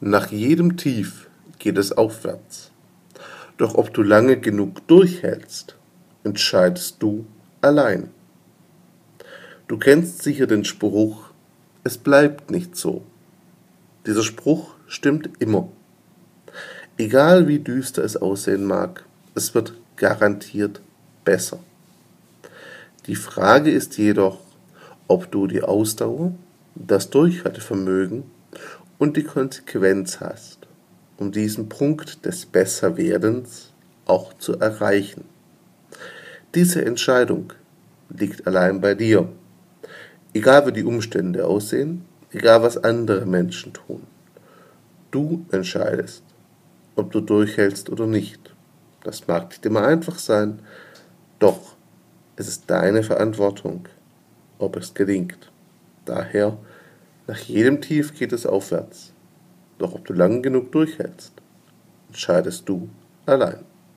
Nach jedem Tief geht es aufwärts. Doch ob du lange genug durchhältst, entscheidest du allein. Du kennst sicher den Spruch, es bleibt nicht so. Dieser Spruch stimmt immer. Egal wie düster es aussehen mag, es wird garantiert besser. Die Frage ist jedoch, ob du die Ausdauer, das Durchhaltevermögen und die Konsequenz hast, um diesen Punkt des Besserwerdens auch zu erreichen. Diese Entscheidung liegt allein bei dir. Egal wie die Umstände aussehen, egal was andere Menschen tun. Du entscheidest, ob du durchhältst oder nicht. Das mag nicht immer einfach sein, doch es ist deine Verantwortung, ob es gelingt. Daher, nach jedem Tief geht es aufwärts. Doch ob du lang genug durchhältst, entscheidest du allein.